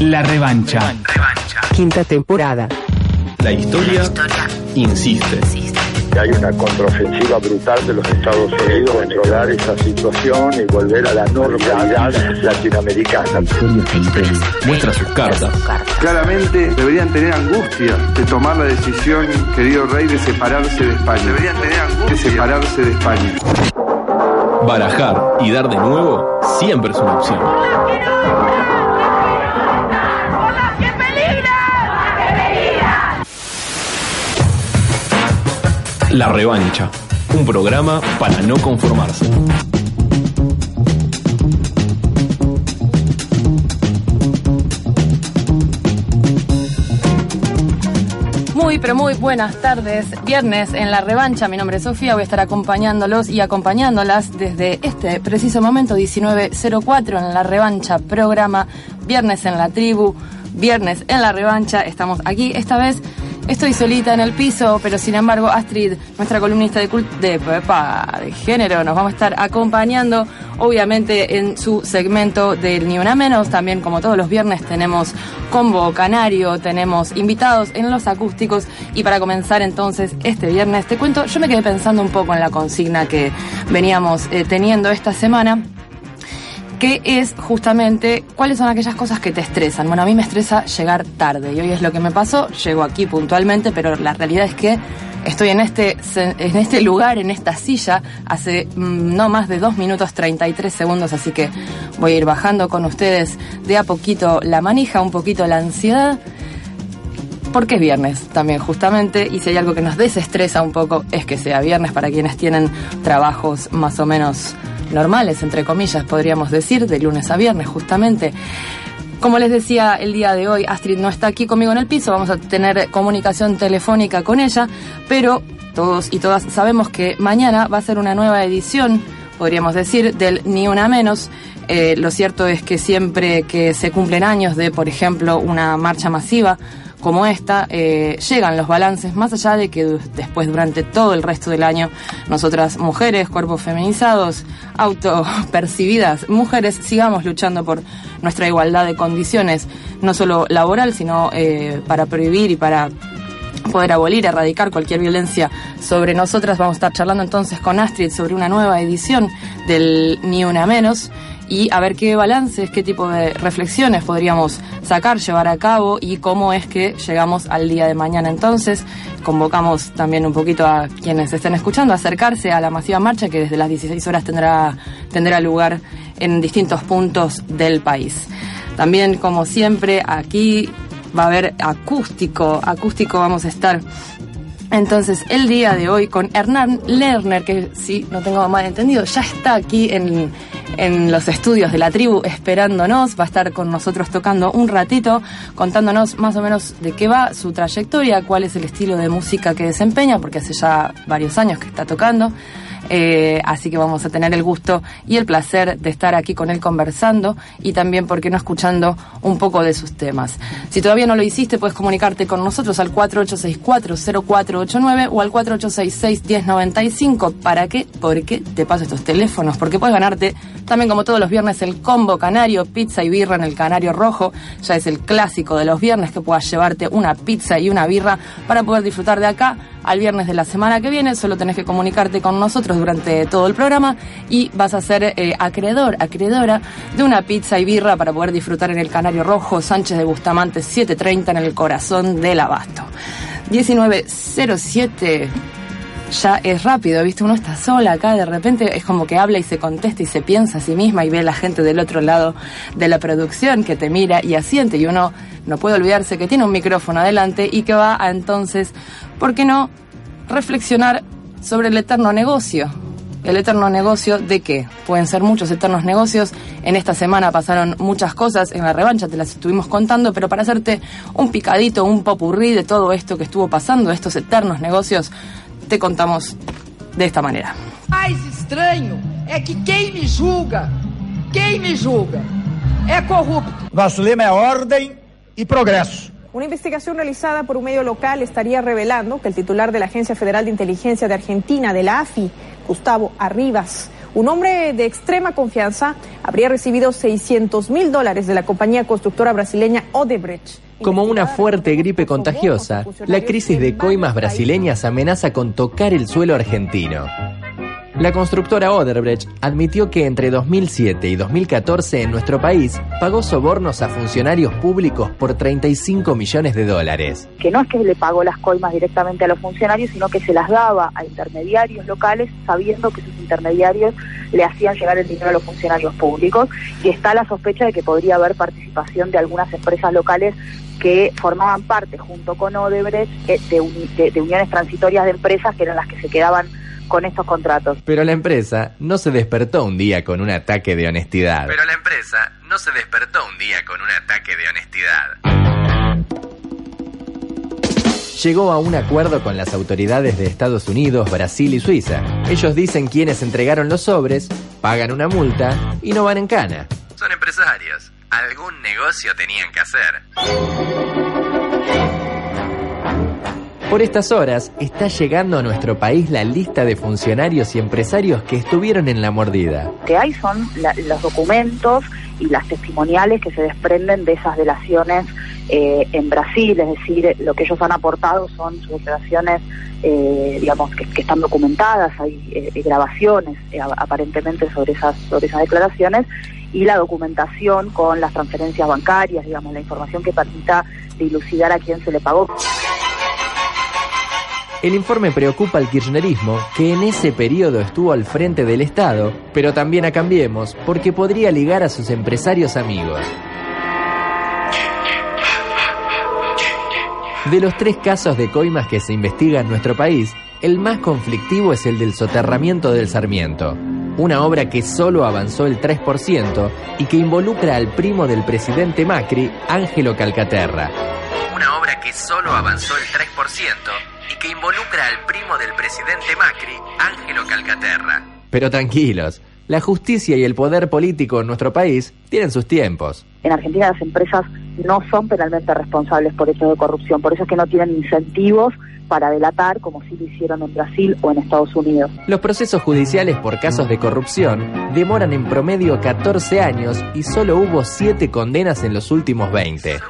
La revancha. Quinta temporada. La historia, insiste. Hay una contraofensiva brutal de los Estados Unidos controlar esa situación y volver a la normalidad latinoamericana. Muestra sus cartas. Claramente deberían tener angustia de tomar la decisión, querido rey, de separarse de España. Deberían tener angustia de separarse de España. Barajar y dar de nuevo siempre es una opción. La revancha. Un programa para no conformarse. Muy, pero muy buenas tardes. Viernes en la revancha. Mi nombre es Sofía. Voy a estar acompañándolos y acompañándolas desde este preciso momento 1904 en la revancha. Programa Viernes en la tribu. Viernes en la revancha. Estamos aquí esta vez Estoy solita en el piso, pero sin embargo Astrid, nuestra columnista de, de, de género, nos vamos a estar acompañando, obviamente en su segmento del Ni Una Menos. También como todos los viernes tenemos combo canario, tenemos invitados en los acústicos. Y para comenzar entonces este viernes, te cuento, yo me quedé pensando un poco en la consigna que veníamos eh, teniendo esta semana que es justamente cuáles son aquellas cosas que te estresan. Bueno, a mí me estresa llegar tarde y hoy es lo que me pasó, llego aquí puntualmente, pero la realidad es que estoy en este, en este lugar, en esta silla, hace mm, no más de 2 minutos 33 segundos, así que voy a ir bajando con ustedes de a poquito la manija, un poquito la ansiedad. Porque es viernes también, justamente, y si hay algo que nos desestresa un poco es que sea viernes para quienes tienen trabajos más o menos normales, entre comillas, podríamos decir, de lunes a viernes justamente. Como les decía el día de hoy, Astrid no está aquí conmigo en el piso, vamos a tener comunicación telefónica con ella, pero todos y todas sabemos que mañana va a ser una nueva edición, podríamos decir, del Ni Una Menos. Eh, lo cierto es que siempre que se cumplen años de, por ejemplo, una marcha masiva, como esta, eh, llegan los balances, más allá de que después durante todo el resto del año nosotras mujeres, cuerpos feminizados, autopercibidas mujeres, sigamos luchando por nuestra igualdad de condiciones, no solo laboral, sino eh, para prohibir y para poder abolir, erradicar cualquier violencia sobre nosotras. Vamos a estar charlando entonces con Astrid sobre una nueva edición del Ni Una Menos y a ver qué balances, qué tipo de reflexiones podríamos sacar, llevar a cabo y cómo es que llegamos al día de mañana. Entonces, convocamos también un poquito a quienes estén escuchando a acercarse a la masiva marcha que desde las 16 horas tendrá, tendrá lugar en distintos puntos del país. También, como siempre, aquí va a haber acústico, acústico vamos a estar entonces, el día de hoy con Hernán Lerner, que si no tengo mal entendido, ya está aquí en, en los estudios de la tribu esperándonos, va a estar con nosotros tocando un ratito, contándonos más o menos de qué va su trayectoria, cuál es el estilo de música que desempeña, porque hace ya varios años que está tocando. Eh, así que vamos a tener el gusto y el placer de estar aquí con él conversando y también, ¿por qué no escuchando un poco de sus temas? Si todavía no lo hiciste, puedes comunicarte con nosotros al 4864-0489 o al 4866-1095. ¿Para qué? Porque te paso estos teléfonos, porque puedes ganarte también como todos los viernes el combo canario, pizza y birra en el canario rojo. Ya es el clásico de los viernes que puedas llevarte una pizza y una birra para poder disfrutar de acá al viernes de la semana que viene. Solo tenés que comunicarte con nosotros durante todo el programa y vas a ser eh, acreedor, acreedora de una pizza y birra para poder disfrutar en el Canario Rojo Sánchez de Bustamante 730 en el corazón del Abasto. 1907 ya es rápido, ¿viste? Uno está sola acá, de repente es como que habla y se contesta y se piensa a sí misma y ve a la gente del otro lado de la producción que te mira y asiente y uno no puede olvidarse que tiene un micrófono adelante y que va a entonces, ¿por qué no reflexionar sobre el eterno negocio? El eterno negocio de qué? Pueden ser muchos eternos negocios. En esta semana pasaron muchas cosas, en la revancha te las estuvimos contando, pero para hacerte un picadito, un popurrí de todo esto que estuvo pasando, estos eternos negocios, te contamos de esta manera. mais estranho é que quem me julga, quem me julga, é corrupto. Nosso lema é ordem e progresso. Una investigación realizada por un medio local estaría revelando que el titular de la Agencia Federal de Inteligencia de Argentina, de la AFI, Gustavo Arribas, Un hombre de extrema confianza habría recibido 600 mil dólares de la compañía constructora brasileña Odebrecht. Como una fuerte gripe contagiosa, la crisis de coimas brasileñas amenaza con tocar el suelo argentino. La constructora Oderbrecht admitió que entre 2007 y 2014 en nuestro país pagó sobornos a funcionarios públicos por 35 millones de dólares. Que no es que le pagó las coimas directamente a los funcionarios, sino que se las daba a intermediarios locales sabiendo que sus intermediarios le hacían llegar el dinero a los funcionarios públicos y está la sospecha de que podría haber participación de algunas empresas locales que formaban parte junto con Odebrecht eh, de, de uniones transitorias de empresas que eran las que se quedaban con estos contratos. Pero la empresa no se despertó un día con un ataque de honestidad. Pero la empresa no se despertó un día con un ataque de honestidad. Llegó a un acuerdo con las autoridades de Estados Unidos, Brasil y Suiza. Ellos dicen quiénes entregaron los sobres, pagan una multa y no van en cana. Son empresarios. Algún negocio tenían que hacer. Por estas horas está llegando a nuestro país la lista de funcionarios y empresarios que estuvieron en la mordida. Lo que hay son los documentos y las testimoniales que se desprenden de esas delaciones eh, en Brasil, es decir, lo que ellos han aportado son sus declaraciones, eh, digamos, que, están documentadas, hay eh, grabaciones aparentemente sobre esas, sobre esas declaraciones y la documentación con las transferencias bancarias, digamos, la información que permita dilucidar a quién se le pagó. El informe preocupa al kirchnerismo, que en ese periodo estuvo al frente del Estado, pero también a Cambiemos, porque podría ligar a sus empresarios amigos. De los tres casos de coimas que se investigan en nuestro país, el más conflictivo es el del soterramiento del Sarmiento, una obra que solo avanzó el 3% y que involucra al primo del presidente Macri, Ángelo Calcaterra. Una obra que solo avanzó el 3% y que involucra al primo del presidente Macri, Ángelo Calcaterra. Pero tranquilos, la justicia y el poder político en nuestro país tienen sus tiempos. En Argentina las empresas no son penalmente responsables por hechos de corrupción, por eso es que no tienen incentivos para delatar como sí lo hicieron en Brasil o en Estados Unidos. Los procesos judiciales por casos de corrupción demoran en promedio 14 años y solo hubo 7 condenas en los últimos 20.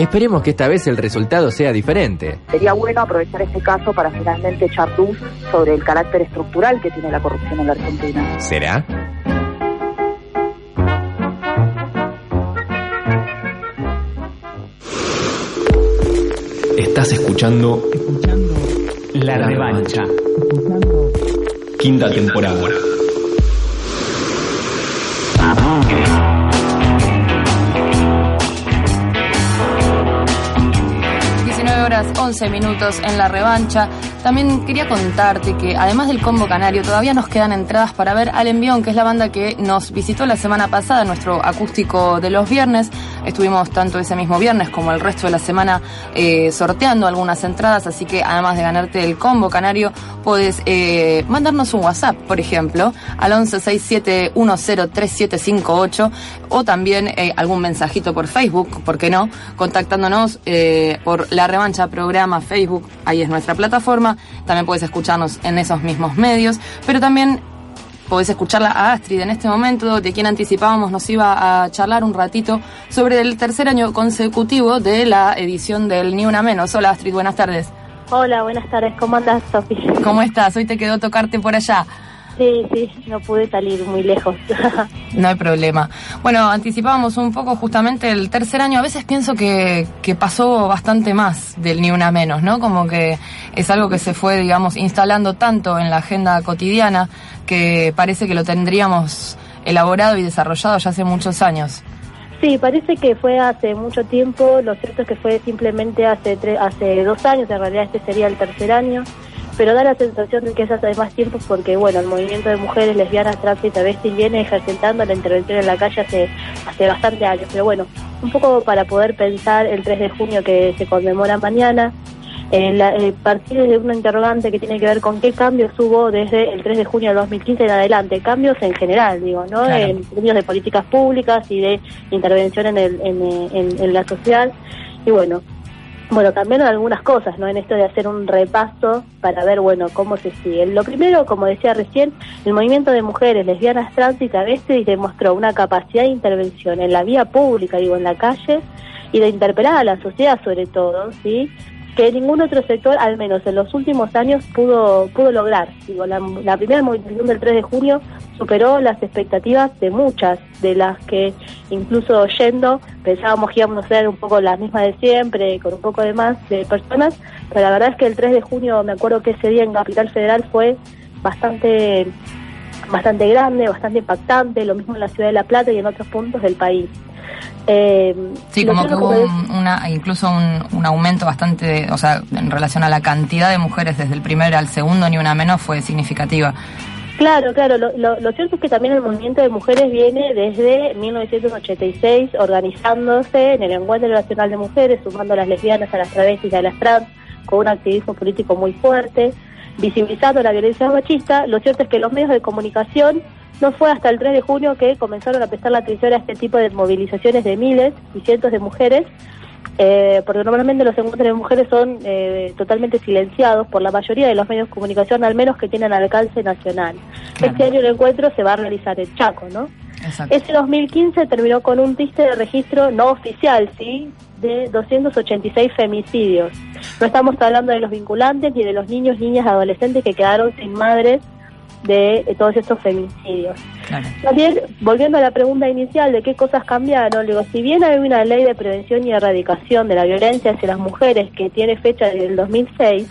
Esperemos que esta vez el resultado sea diferente. Sería bueno aprovechar este caso para finalmente echar luz sobre el carácter estructural que tiene la corrupción en la Argentina. ¿Será? Estás escuchando, La, Revancha. Quinta temporada. 11 minutos en la revancha. También quería contarte que además del combo canario todavía nos quedan entradas para ver al Envión, que es la banda que nos visitó la semana pasada, nuestro acústico de los viernes. Estuvimos tanto ese mismo viernes como el resto de la semana eh, sorteando algunas entradas, así que además de ganarte el combo canario, puedes eh, mandarnos un WhatsApp, por ejemplo, al 1167103758 o también eh, algún mensajito por Facebook, ¿por qué no? Contactándonos por la revancha programa Facebook, ahí es nuestra plataforma. También puedes escucharnos en esos mismos medios, pero también podés escucharla a Astrid en este momento, de quien anticipábamos nos iba a charlar un ratito sobre el tercer año consecutivo de la edición del Ni Una Menos. Hola Astrid, buenas tardes. Hola, buenas tardes. ¿Cómo andas, Sofi? ¿Cómo estás? Hoy te quedó tocarte por allá. Sí, sí, no pude salir muy lejos. no hay problema. Bueno, anticipábamos un poco justamente el tercer año. A veces pienso que, que pasó bastante más del ni una menos, ¿no? Como que es algo que se fue, digamos, instalando tanto en la agenda cotidiana que parece que lo tendríamos elaborado y desarrollado ya hace muchos años. Sí, parece que fue hace mucho tiempo, lo cierto es que fue simplemente hace, hace dos años, en realidad este sería el tercer año pero da la sensación de que es hace más tiempo porque, bueno, el movimiento de mujeres lesbianas, trans y travestis viene ejercitando la intervención en la calle hace, hace bastante años. Pero bueno, un poco para poder pensar el 3 de junio que se conmemora mañana, eh, eh, partir de una interrogante que tiene que ver con qué cambios hubo desde el 3 de junio de 2015 en adelante, cambios en general, digo, ¿no? En términos de políticas públicas y de intervención en, el, en, en la sociedad. Y bueno, bueno, cambiaron algunas cosas, ¿no? En esto de hacer un repaso para ver, bueno, cómo se sigue. Lo primero, como decía recién, el movimiento de mujeres lesbianas, trans y travestis demostró una capacidad de intervención en la vía pública, digo, en la calle, y de interpelar a la sociedad sobre todo, ¿sí? Que ningún otro sector, al menos en los últimos años, pudo pudo lograr. Digo, la, la primera movilización del 3 de junio superó las expectativas de muchas, de las que incluso yendo pensábamos que íbamos a ser un poco las mismas de siempre, con un poco de más de personas, pero la verdad es que el 3 de junio, me acuerdo que ese día en Capital Federal fue bastante bastante grande, bastante impactante, lo mismo en la ciudad de La Plata y en otros puntos del país. Eh, sí, como que hubo una, incluso un, un, aumento bastante, o sea, en relación a la cantidad de mujeres desde el primer al segundo, ni una menos, fue significativa. Claro, claro. Lo, lo, lo, cierto es que también el movimiento de mujeres viene desde 1986 organizándose en el Encuentro Nacional de Mujeres, sumando a las lesbianas, a las travestis, a las trans, con un activismo político muy fuerte, visibilizando la violencia machista. Lo cierto es que los medios de comunicación no fue hasta el 3 de junio que comenzaron a prestar la atención a este tipo de movilizaciones de miles y cientos de mujeres, eh, porque normalmente los encuentros de mujeres son eh, totalmente silenciados por la mayoría de los medios de comunicación, al menos que tienen alcance nacional. Este año el encuentro se va a realizar en Chaco, ¿no? Ese 2015 terminó con un triste de registro no oficial, ¿sí? De 286 femicidios. No estamos hablando de los vinculantes ni de los niños, niñas, adolescentes que quedaron sin madres de todos estos femicidios. También, volviendo a la pregunta inicial de qué cosas cambiaron, digo, si bien hay una ley de prevención y erradicación de la violencia hacia las mujeres que tiene fecha desde el 2006,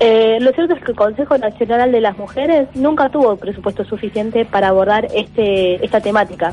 eh, lo cierto es que el Consejo Nacional de las Mujeres nunca tuvo presupuesto suficiente para abordar este esta temática,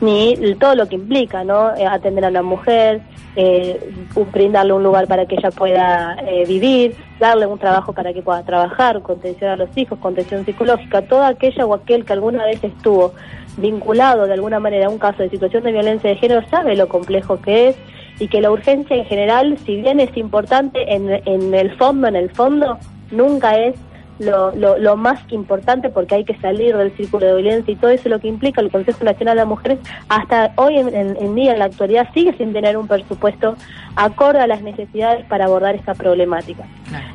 ni todo lo que implica, ¿no? Eh, atender a la mujer, eh, brindarle un lugar para que ella pueda eh, vivir, darle un trabajo para que pueda trabajar, contención a los hijos, contención psicológica, toda aquella o aquel que alguna vez estuvo vinculado de alguna manera a un caso de situación de violencia de género sabe lo complejo que es y que la urgencia en general, si bien es importante, en, en el fondo, en el fondo, nunca es lo, lo, lo, más importante porque hay que salir del círculo de violencia y todo eso lo que implica el Consejo Nacional de Mujeres hasta hoy en, en, día en la actualidad sigue sin tener un presupuesto acorde a las necesidades para abordar esta problemática.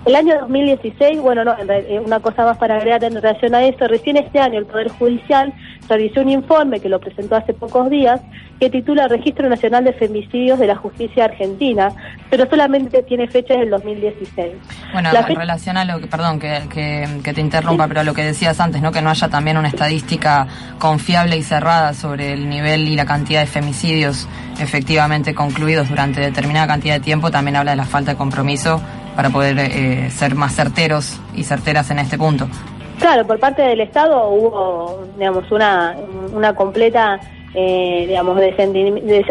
El año 2016, bueno, no, eh, una cosa más para agregar en relación a eso, recién este año el Poder Judicial realizó un informe que lo presentó hace pocos días que titula Registro Nacional de Femicidios de la Justicia Argentina, pero solamente tiene fecha del 2016. Bueno, en relación a lo que, perdón que, que, te interrumpa, pero lo que decías antes, ¿no? Que no haya también una estadística confiable y cerrada sobre el nivel y la cantidad de femicidios efectivamente concluidos durante determinada cantidad de tiempo, también habla de la falta de compromiso para poder eh, ser más certeros y certeras en este punto. Claro, por parte del Estado hubo, digamos, una, una completa eh, digamos,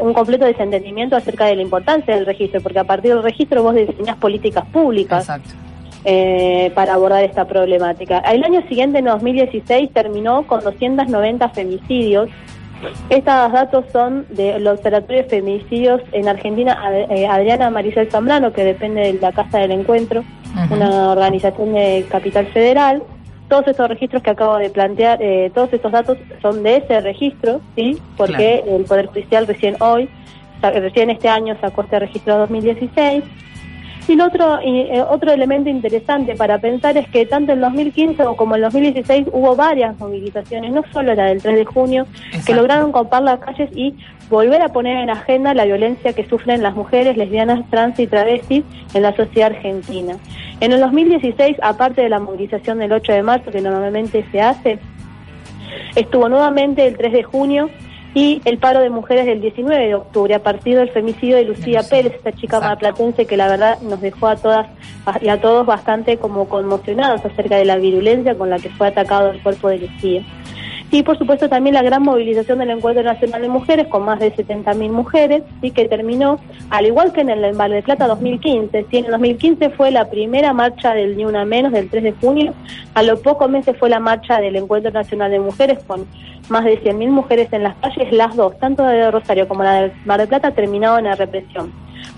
un completo desentendimiento acerca de la importancia del registro, porque a partir del registro vos diseñás políticas públicas eh, para abordar esta problemática. El año siguiente, en 2016, terminó con 290 femicidios. Estos datos son del Observatorio de Femicidios en Argentina, eh, Adriana Maricel Zambrano, que depende de la Casa del Encuentro, una organización de Capital Federal todos estos registros que acabo de plantear, eh, todos estos datos son de ese registro, ¿sí? Porque el Poder Judicial recién hoy, recién este año sacó este registro 2016. Y el otro, eh, otro elemento interesante para pensar es que tanto en 2015 como en 2016 hubo varias movilizaciones, no solo la del 3 de junio, que lograron copar las calles y volver a poner en agenda la violencia que sufren las mujeres, lesbianas, trans y travestis en la sociedad argentina. En el 2016, aparte de la movilización del 8 de marzo que normalmente se hace, estuvo nuevamente el 3 de junio y el paro de mujeres del 19 de octubre, a partir del femicidio de Lucía Pérez, esta chica marplatense que la verdad nos dejó a todas y a todos bastante como conmocionados acerca de la virulencia con la que fue atacado el cuerpo de Lucía. Y por supuesto también la gran movilización del Encuentro Nacional de Mujeres con más de 70.000 mujeres, y que terminó, al igual que en el Mar de Plata 2015, ¿sí? en el 2015 fue la primera marcha del Ni Una Menos del 3 de junio, a los pocos meses fue la marcha del Encuentro Nacional de Mujeres con más de 100.000 mujeres en las calles, las dos, tanto la de Rosario como la del Mar de Plata, terminaron en la represión.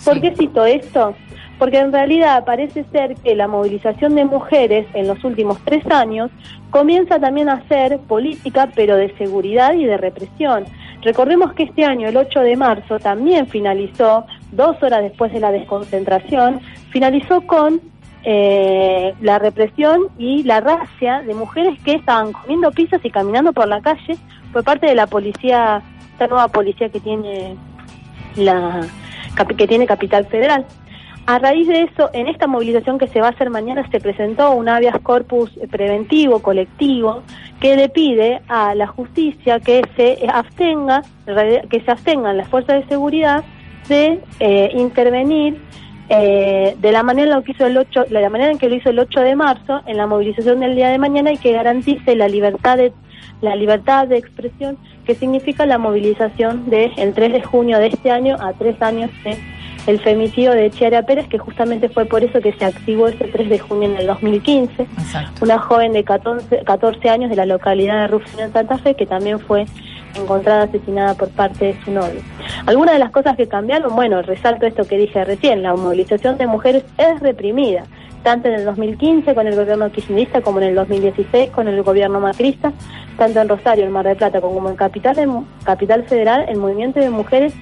¿Por qué cito esto? Porque en realidad parece ser que la movilización de mujeres en los últimos tres años comienza también a ser política, pero de seguridad y de represión. Recordemos que este año, el 8 de marzo, también finalizó dos horas después de la desconcentración, finalizó con eh, la represión y la racia de mujeres que estaban comiendo pizzas y caminando por la calle por parte de la policía, esta nueva policía que tiene la que tiene Capital Federal. A raíz de eso, en esta movilización que se va a hacer mañana se presentó un habeas corpus preventivo, colectivo, que le pide a la justicia que se abstenga, que se abstengan las fuerzas de seguridad de eh, intervenir eh, de la manera en lo que hizo el 8, la manera en que lo hizo el 8 de marzo en la movilización del día de mañana y que garantice la libertad de la libertad de expresión que significa la movilización del el 3 de junio de este año a tres años de el femicidio de Chiara Pérez, que justamente fue por eso que se activó ese 3 de junio en el 2015. Una joven de 14, 14 años de la localidad de Rufino en Santa Fe, que también fue encontrada asesinada por parte de su novio. Algunas de las cosas que cambiaron, bueno, resalto esto que dije recién, la movilización de mujeres es reprimida, tanto en el 2015 con el gobierno kirchnerista como en el 2016 con el gobierno macrista, tanto en Rosario, en Mar del Plata como en Capital, en Capital Federal, el movimiento de mujeres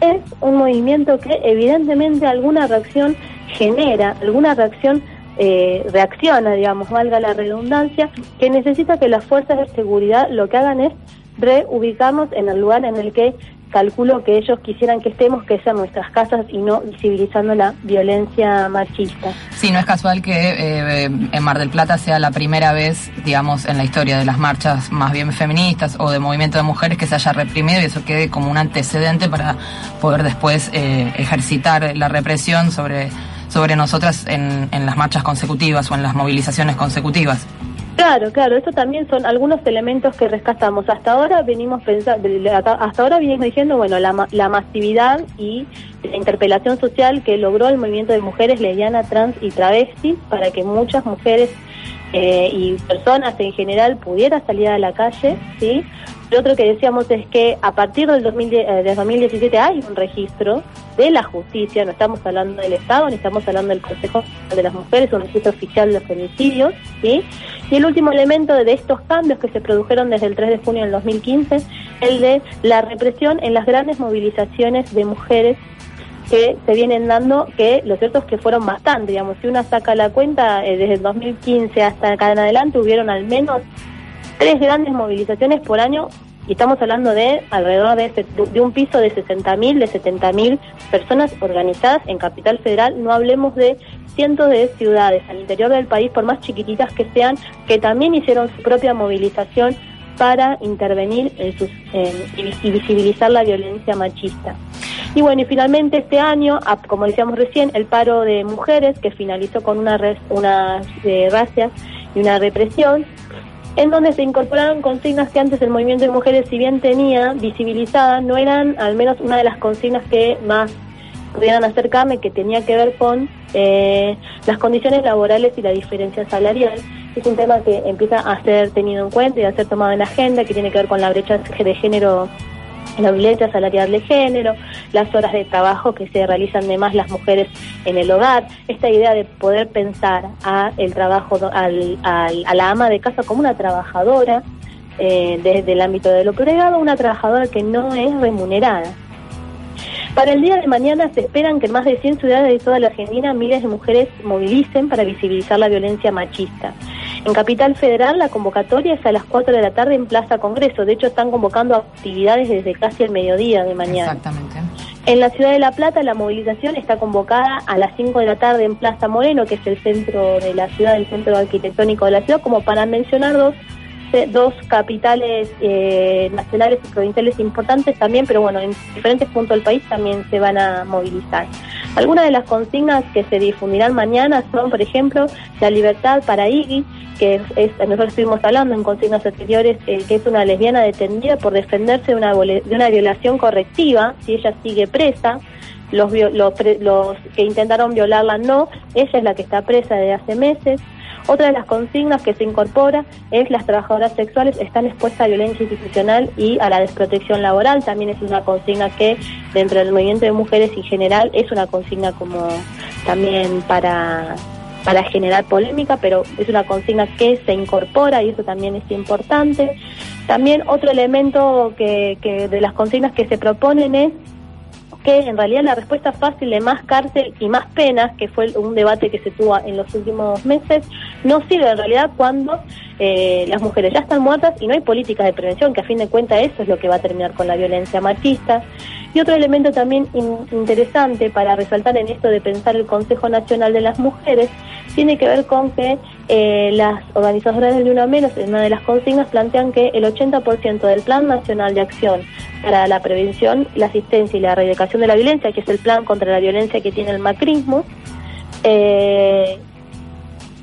es un movimiento que evidentemente alguna reacción genera, alguna reacción eh, reacciona, digamos, valga la redundancia, que necesita que las fuerzas de seguridad lo que hagan es reubicarnos en el lugar en el que calculo que ellos quisieran que estemos, que sean nuestras casas y no visibilizando la violencia machista. Sí, no es casual que eh, en Mar del Plata sea la primera vez, digamos, en la historia de las marchas más bien feministas o de movimiento de mujeres que se haya reprimido y eso quede como un antecedente para poder después eh, ejercitar la represión sobre, sobre nosotras en, en las marchas consecutivas o en las movilizaciones consecutivas. Claro, claro, eso también son algunos elementos que rescatamos. Hasta ahora venimos pensando, hasta ahora venimos diciendo, bueno, la, la masividad y la interpelación social que logró el movimiento de mujeres lesbianas, trans y travestis para que muchas mujeres eh, y personas en general pudieran salir a la calle, ¿sí? Lo otro que decíamos es que a partir del, 2017 eh, hay un registro de la justicia, no estamos hablando del Estado, ni estamos hablando del Consejo de las Mujeres, un registro oficial de femicidios, ¿sí? Y el último elemento de estos cambios que se produjeron desde el 3 de junio del 2015, el de la represión en las grandes movilizaciones de mujeres que se vienen dando, que lo cierto es que fueron bastante, digamos, si uno saca la cuenta, eh, desde el 2015 hasta acá en adelante hubieron al menos tres grandes movilizaciones por año y estamos hablando de alrededor de, de un piso de 60.000, de 70.000 personas organizadas en Capital Federal, no hablemos de cientos de ciudades al interior del país, por más chiquititas que sean, que también hicieron su propia movilización para intervenir y visibilizar la violencia machista. Y bueno, y finalmente este año, como decíamos recién, el paro de mujeres que finalizó con una, una eh, y una represión, en donde se incorporaron consignas que antes el movimiento de mujeres, si bien tenía visibilizadas, no eran al menos una de las consignas que más pudieran acercarme, que tenía que ver con eh, las condiciones laborales y la diferencia salarial. Es un tema que empieza a ser tenido en cuenta y a ser tomado en la agenda, que tiene que ver con la brecha de género la violencia salarial de género, las horas de trabajo que se realizan de más las mujeres en el hogar, esta idea de poder pensar a el trabajo al, a la ama de casa como una trabajadora eh, desde el ámbito de lo privado, una trabajadora que no es remunerada. Para el día de mañana se esperan que más de 100 ciudades de toda la Argentina miles de mujeres movilicen para visibilizar la violencia machista. En Capital Federal la convocatoria es a las 4 de la tarde en Plaza Congreso. De hecho, están convocando actividades desde casi el mediodía de mañana. Exactamente. En la ciudad de La Plata la movilización está convocada a las 5 de la tarde en Plaza Moreno, que es el centro de la ciudad, el centro arquitectónico de la ciudad, como para mencionar dos dos capitales eh, nacionales y provinciales importantes también, pero bueno, en diferentes puntos del país también se van a movilizar. Algunas de las consignas que se difundirán mañana son, por ejemplo, la libertad para Iggy, que es, nosotros estuvimos hablando en consignas anteriores, eh, que es una lesbiana detenida por defenderse de una, de una violación correctiva, si ella sigue presa. Los que intentaron violarla no, ella es la que está presa desde hace meses. Otra de las consignas que se incorpora es las trabajadoras sexuales están expuestas a violencia institucional y a la desprotección laboral. También es una consigna que dentro del movimiento de mujeres en general es una consigna como también para para generar polémica, pero es una consigna que se incorpora y eso también es importante. También otro elemento que, de las consignas que se proponen es que en realidad la respuesta fácil de más cárcel y más penas, que fue un debate que se tuvo en los últimos meses, no sirve en realidad cuando eh, las mujeres ya están muertas y no hay políticas de prevención, que a fin de cuentas eso es lo que va a terminar con la violencia machista. Y otro elemento también interesante para resaltar en esto de pensar el Consejo Nacional de las Mujeres tiene que ver con que eh, las organizadoras de Una Menos, en una de las consignas, plantean que el 80% del Plan Nacional de Acción para la Prevención, la Asistencia y la Erradicación de la Violencia, que es el plan contra la violencia que tiene el macrismo, eh,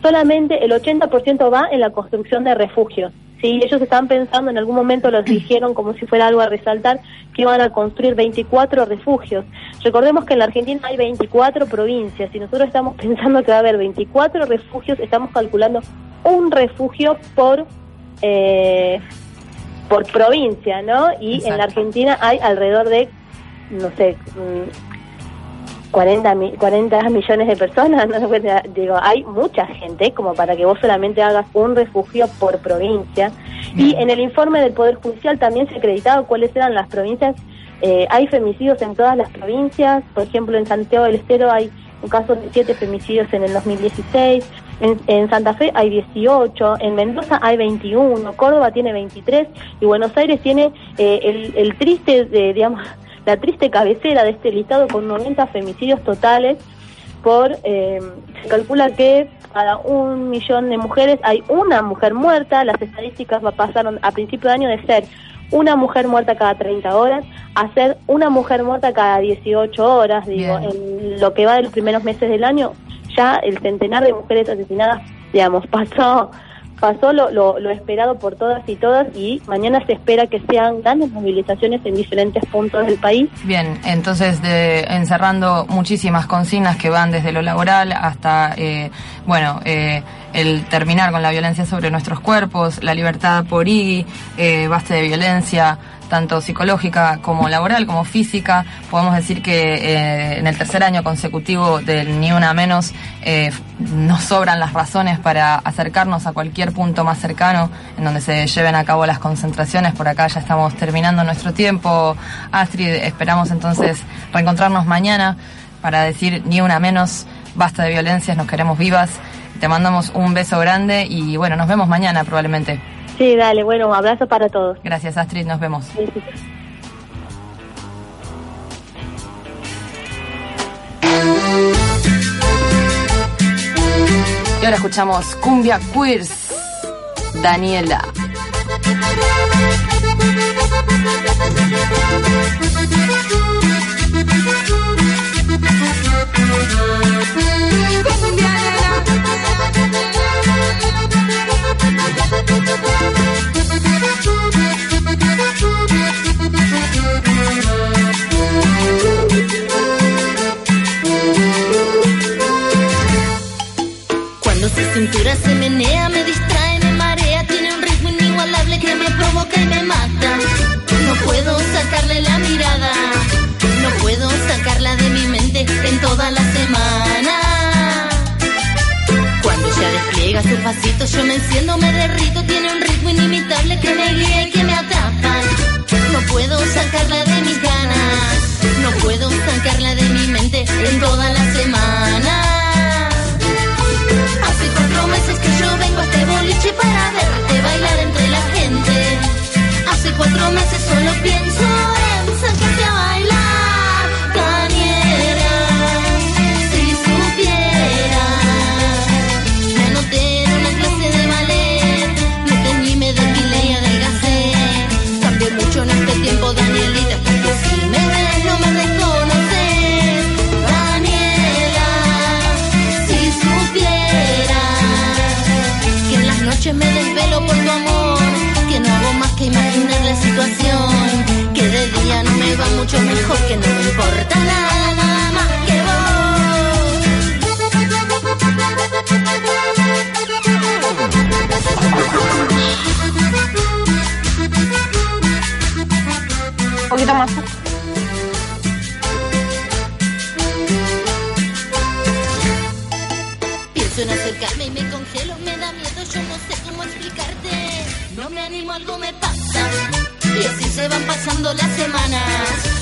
solamente el 80% va en la construcción de refugios. ¿sí? Ellos estaban pensando, en algún momento los dijeron como si fuera algo a resaltar, que iban a construir 24 refugios. Recordemos que en la Argentina hay 24 provincias y nosotros estamos pensando que va a haber 24 refugios, estamos calculando un refugio por... Eh, por provincia, ¿no? Y en la Argentina hay alrededor de, no sé, 40, 40 millones de personas, no digo, hay mucha gente como para que vos solamente hagas un refugio por provincia. Y en el informe del Poder Judicial también se ha acreditado cuáles eran las provincias. Eh, hay femicidios en todas las provincias, por ejemplo en Santiago del Estero hay un caso de 7 femicidios en el 2016, en, Santa Fe hay 18, en Mendoza hay 21, Córdoba tiene 23 y Buenos Aires tiene eh, el, el triste, de, digamos, la triste cabecera de este listado con 90 femicidios totales por, eh, se calcula que cada un millón de mujeres hay una mujer muerta, las estadísticas pasaron a principio de año de ser una mujer muerta cada 30 horas a ser una mujer muerta cada 18 horas, digo, en lo que va de los primeros meses del año, ya el centenar de mujeres asesinadas, digamos, pasó pasó lo, lo, esperado por todas y todas y mañana se espera que sean grandes movilizaciones en diferentes puntos del país. Bien, entonces de, encerrando muchísimas consignas que van desde lo laboral hasta, eh, bueno, eh, el terminar con la violencia sobre nuestros cuerpos, la libertad por I, eh, base de violencia, tanto psicológica como laboral, como física. Podemos decir que eh, en el tercer año consecutivo del Ni Una Menos eh, nos sobran las razones para acercarnos a cualquier punto más cercano en donde se lleven a cabo las concentraciones. Por acá ya estamos terminando nuestro tiempo. Astrid, esperamos entonces reencontrarnos mañana para decir Ni Una Menos, basta de violencias, nos queremos vivas. Te mandamos un beso grande y bueno, nos vemos mañana probablemente. Sí, dale, bueno, un abrazo para todos. Gracias, Astrid, nos vemos. Y ahora escuchamos Cumbia Queers, Daniela. Cuando su cintura se menea, me distrae, me marea, tiene un ritmo inigualable que me provoca y me mata. No puedo sacarle la mirada, no puedo sacarla de mi mente en toda la semana. Cuando ella despliega sus pasitos, yo me enciendo, me derrito, tiene un ritmo inimitable que me guía y que me atrapa. Mucho mejor, que no me importa nada, nada más que Un poquito más. Pienso en acercarme y me congelo, me da miedo, yo no sé cómo explicarte. No me animo, algo me pasa. Y así se van pasando las semanas.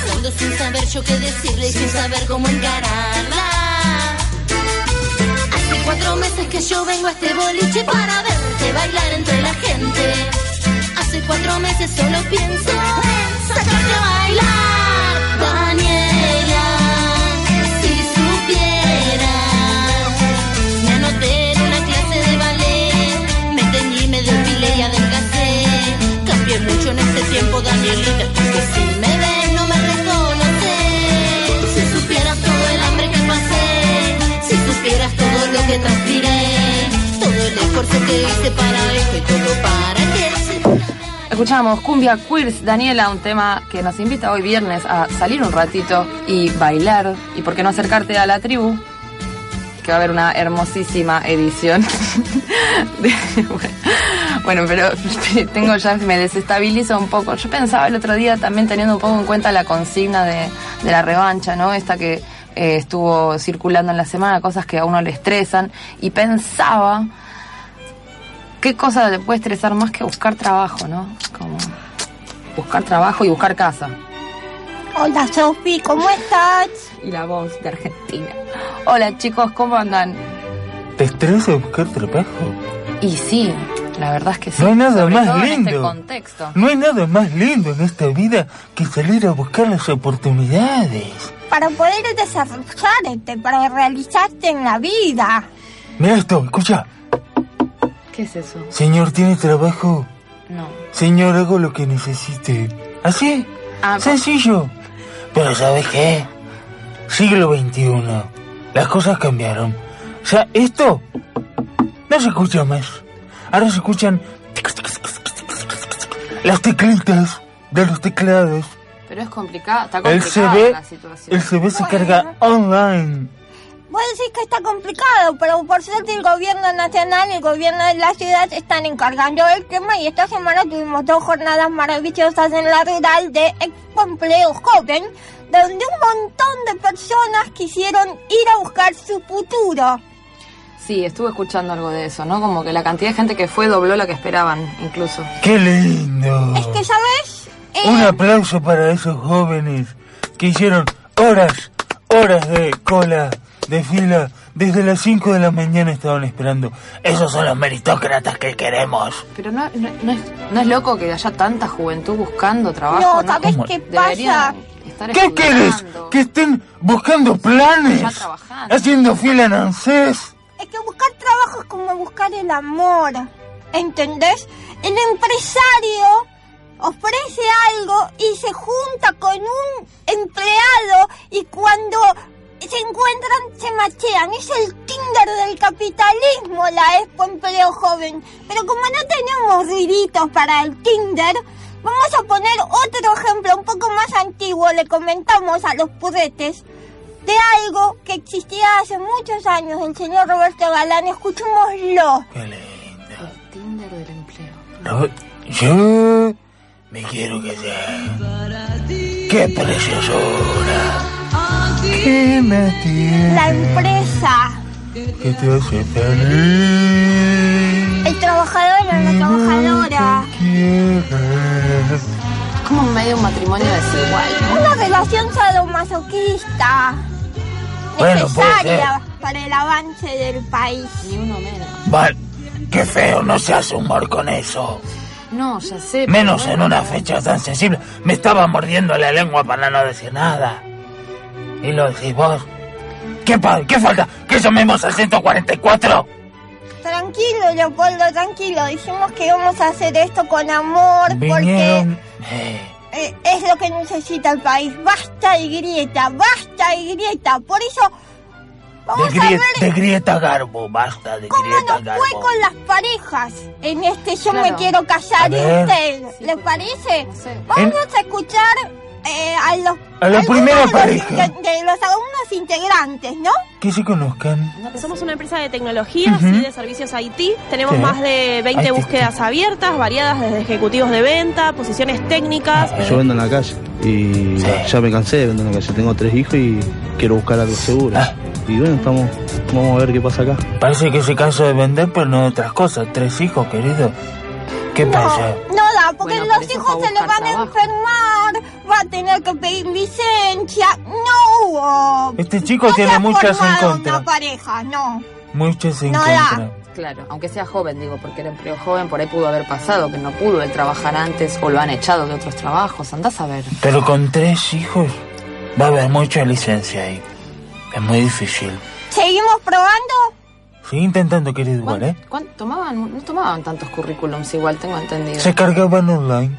Va pasando sin saber yo qué decirle y sin saber cómo encararla. Hace cuatro meses que yo vengo a este boliche para verte bailar entre la gente. Hace cuatro meses solo pienso en sacarte a bailar, Daniela. Si supieras, me anoté en una clase de ballet, me teñí, me depilé y adelgacé. Cambié mucho en este tiempo, Danielita, que si Escuchamos Cumbia Queers, Daniela, un tema que nos invita hoy viernes a salir un ratito y bailar. Y por qué no acercarte a la tribu, que va a haber una hermosísima edición. bueno, pero tengo ya, me desestabilizo un poco. Yo pensaba el otro día también teniendo un poco en cuenta la consigna de, de la revancha, ¿no? Esta que eh, estuvo circulando en la semana, cosas que a uno le estresan. Y pensaba ¿Qué cosa le puede estresar más que buscar trabajo, no? Como buscar trabajo y buscar casa. Hola Sofi, ¿cómo estás? Y la voz de Argentina. Hola chicos, ¿cómo andan? ¿Te estresa buscar trabajo? Y sí, la verdad es que sí. No hay nada sobre más todo en este lindo. contexto. No hay nada más lindo en esta vida que salir a buscar las oportunidades. Para poder desarrollarte, para realizarte en la vida. Mira esto, escucha. ¿Qué es eso? Señor, ¿tiene trabajo? No. Señor, hago lo que necesite. ¿Así? Ah, Sencillo. Pero ¿sabes qué? Siglo XXI. Las cosas cambiaron. O sea, esto no se escucha más. Ahora se escuchan las teclitas de los teclados. Pero es complicado, está El complicada CV, la situación. el CV se carga online. Vos decís que está complicado, pero por suerte el gobierno nacional y el gobierno de la ciudad se están encargando del tema y esta semana tuvimos dos jornadas maravillosas en la rural de Expo Empleo Joven, donde un montón de personas quisieron ir a buscar su futuro. Sí, estuve escuchando algo de eso, ¿no? Como que la cantidad de gente que fue dobló la que esperaban, incluso. ¡Qué lindo! Es que, ¿sabes? Eh, Un aplauso para esos jóvenes que hicieron horas, horas de cola, de fila. Desde las 5 de la mañana estaban esperando. Esos son los meritócratas que queremos. Pero no, no, no es, no es loco que haya tanta juventud buscando trabajo, No, ¿sabes qué pasa? ¿Qué quieres? ¿Que estén buscando planes? ¿Haciendo fila en ANSES? Es que buscar trabajo es como buscar el amor. ¿Entendés? El empresario ofrece algo y se junta con un empleado y cuando se encuentran se machean. Es el Tinder del capitalismo, la Expo Empleo Joven. Pero como no tenemos ruiditos para el Tinder, vamos a poner otro ejemplo un poco más antiguo. Le comentamos a los purretes de algo que existía hace muchos años, el señor Roberto Galán. Escuchémoslo. El Tinder del empleo. No, yo me quiero callar. ¡Qué preciosura! ¿Qué me tiene? La empresa, ¿Qué te hace feliz? el trabajador o la trabajadora. Es como medio un matrimonio desigual, ¿no? Una relación sadomasoquista. Bueno, necesaria para el avance del país. Ni uno menos. Val, qué feo, no se hace humor con eso. No, ya sé. Menos bueno. en una fecha tan sensible. Me estaba mordiendo la lengua para no decir nada. Y lo decís vos. ¿Qué, ¿Qué falta? ¿Que llamemos al 144? Tranquilo, Leopoldo, tranquilo. Dijimos que íbamos a hacer esto con amor porque Vinieron... Eh, eh, es lo que necesita el país. Basta y grieta, basta y grieta. Por eso de, vamos a ver de Grieta Garbo, basta de cómo Grieta nos Garbo. fue con las parejas en este Yo me quiero callar y usted. ¿Les parece? Vamos a escuchar eh, a los A la primera de los pareja. inte- de los algunos integrantes, ¿no? Que se conozcan. Somos una empresa de tecnologías y de servicios IT. Tenemos Sí. más de 20 IT. búsquedas abiertas, variadas desde ejecutivos de venta, posiciones técnicas. Yo vendo en la calle y ya me cansé de vender en la calle. Tengo tres hijos y quiero buscar algo seguro. Ah. Y bueno, estamos, vamos a ver qué pasa acá. Parece que se cansó de vender, pero no de otras cosas. Tres hijos, querido. ¿Qué pasa? No porque Bueno, los hijos se le van a enfermar, va a tener que pedir licencia. No hubo. Este chico no tiene se ha muchas en contra. Una pareja, no. Muchas en No contra. da. Claro, aunque sea joven, digo, porque era empleo joven, por ahí pudo haber pasado, que no pudo él trabajar antes o lo han echado de otros trabajos, andás a ver. Pero con tres hijos va a haber mucha licencia ahí. Es muy difícil. ¿Seguimos probando? Sigue intentando, querido, igual, ¿eh? ¿Cuán- tomaban, no tomaban tantos currículums igual, tengo entendido. Se cargaban online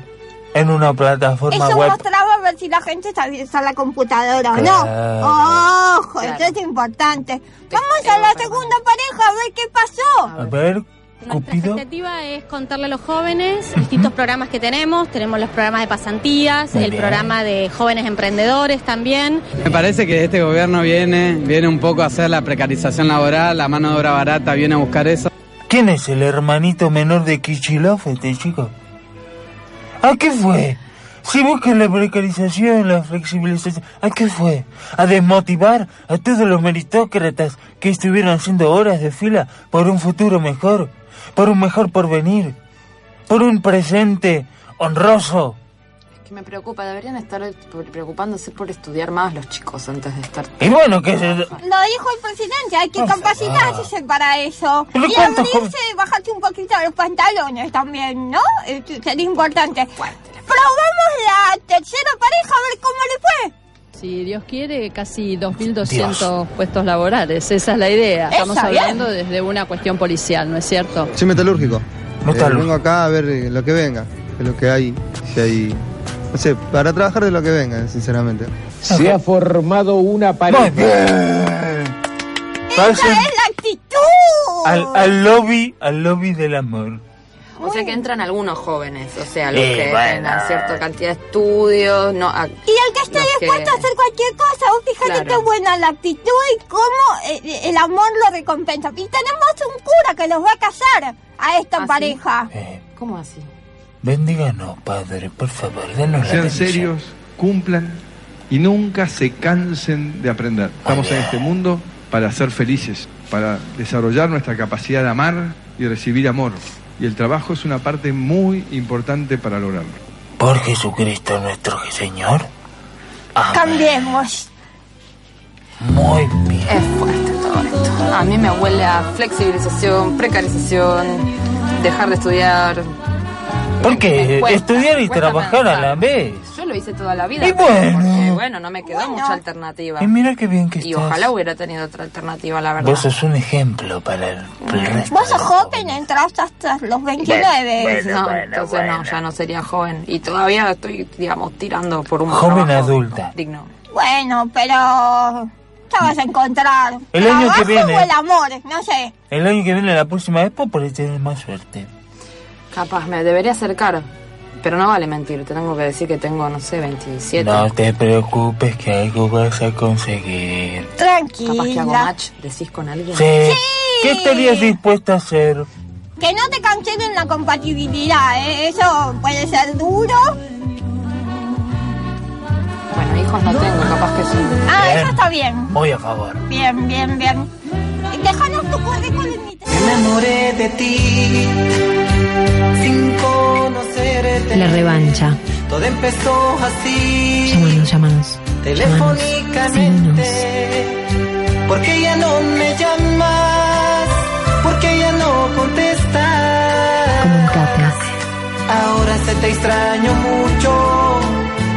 en una plataforma Eso web. mostraba a ver si la gente sabía usar la computadora o Claro. no. Ojo, eso es importante. Vamos a la segunda pareja a ver qué pasó. A ver, La Cupido. expectativa es contarle a los jóvenes distintos programas que tenemos. Tenemos los programas de pasantías, Muy el bien. programa de jóvenes emprendedores también. Me parece que este gobierno viene, viene un poco a hacer la precarización laboral, la mano de obra barata viene a buscar eso. ¿Quién es el hermanito menor de Kichilov, este chico? ¿A qué fue? Si buscan la precarización, la flexibilización, ¿a qué fue? ¿A desmotivar a todos los meritócratas que estuvieron haciendo horas de fila por un futuro mejor? ¿Por un mejor porvenir? ¿Por un presente honroso? Que me preocupa, deberían estar preocupándose por estudiar más los chicos antes de estar... Y bueno, que se... Lo dijo el presidente, hay que capacitarse para eso. ¿Pero Y abrirse, bajarte un poquito los pantalones también, ¿no? Sería importante. Probamos la tercera pareja a ver cómo le fue. Si Dios quiere, casi 2.200 puestos laborales. Esa es la idea. Estamos hablando desde una cuestión policial, ¿no es cierto? Soy metalúrgico. Metalúrgico. Eh, vengo acá a ver eh, lo que venga, de lo que hay, si hay, no sé, para trabajar de lo que venga, sinceramente. Se ha formado una bien. ¡Esa es la actitud! al, al lobby, al lobby del amor. O sea que entran algunos jóvenes, o sea, los Eh, que bueno. tengan cierta cantidad de estudios, no... a- Y el que esté que- dispuesto a hacer cualquier cosa, vos fíjate Claro. qué buena la actitud y cómo eh, el amor lo recompensa. Y tenemos un cura que los va a casar a esta ¿Ah, sí? pareja. ¿Cómo así? Bendíganos, Padre, por favor, denos la Sean serios, cumplan y nunca se cansen de aprender. Estamos en este mundo para ser felices, para desarrollar nuestra capacidad de amar y recibir amor. Y el trabajo es una parte muy importante para lograrlo. Por Jesucristo nuestro Señor. Amén. Cambiemos. Muy bien. Es fuerte todo esto. A mí me huele a flexibilización, precarización, dejar de estudiar. Porque cuesta, estudiar y trabajar a la vez. Yo lo hice toda la vida. Y bueno. Porque, bueno, no me quedó mucha alternativa. Y mira qué bien que Y estás. ojalá hubiera tenido otra alternativa, la verdad. Vos sos un ejemplo para el, para el resto. Vos sos joven, entraste hasta los 29. no, entonces no, ya no sería joven. Y todavía estoy, digamos, tirando por un Joven trabajo adulta. digno. Bueno, pero... ¿Qué vas a encontrar? El año ¿Trabajo que viene. o el amor? No sé. El año que viene, la próxima vez, podés tener más suerte. Capaz, me debería acercar. Pero no vale mentir, te tengo que decir que tengo, no sé, 27. No te preocupes que algo vas a conseguir. Capaz que hago Tranquila. match, decís con alguien. Sí. ¿Qué estarías dispuesta a hacer? Que no te cancelen la compatibilidad, ¿eh? Eso puede ser duro. Bueno, hijos no tengo, capaz que sí. Ah, Bien. eso está bien. Muy a favor. Bien, bien, bien. Déjanos tu currículum. Me enamoré de ti sin conocerte. La revancha. Todo empezó así, Llámanos, llámanos. telefónicamente. Porque ya no me llamas, porque ya no contestas. Comunicate. Ahora se te extraño mucho,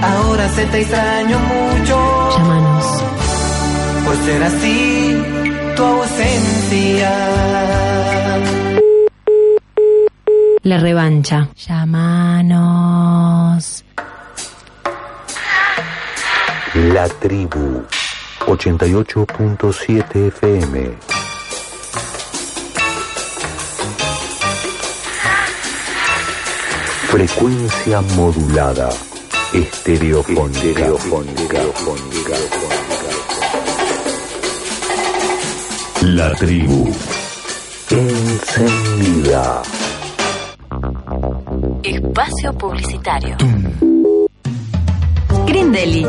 ahora se te extraño mucho. Llámanos. Por ser así, tu ausencia. La revancha. Llámanos. La tribu 88.7 FM. Frecuencia modulada. Estereofónica. La tribu. Encendida. Espacio publicitario. Green Deli.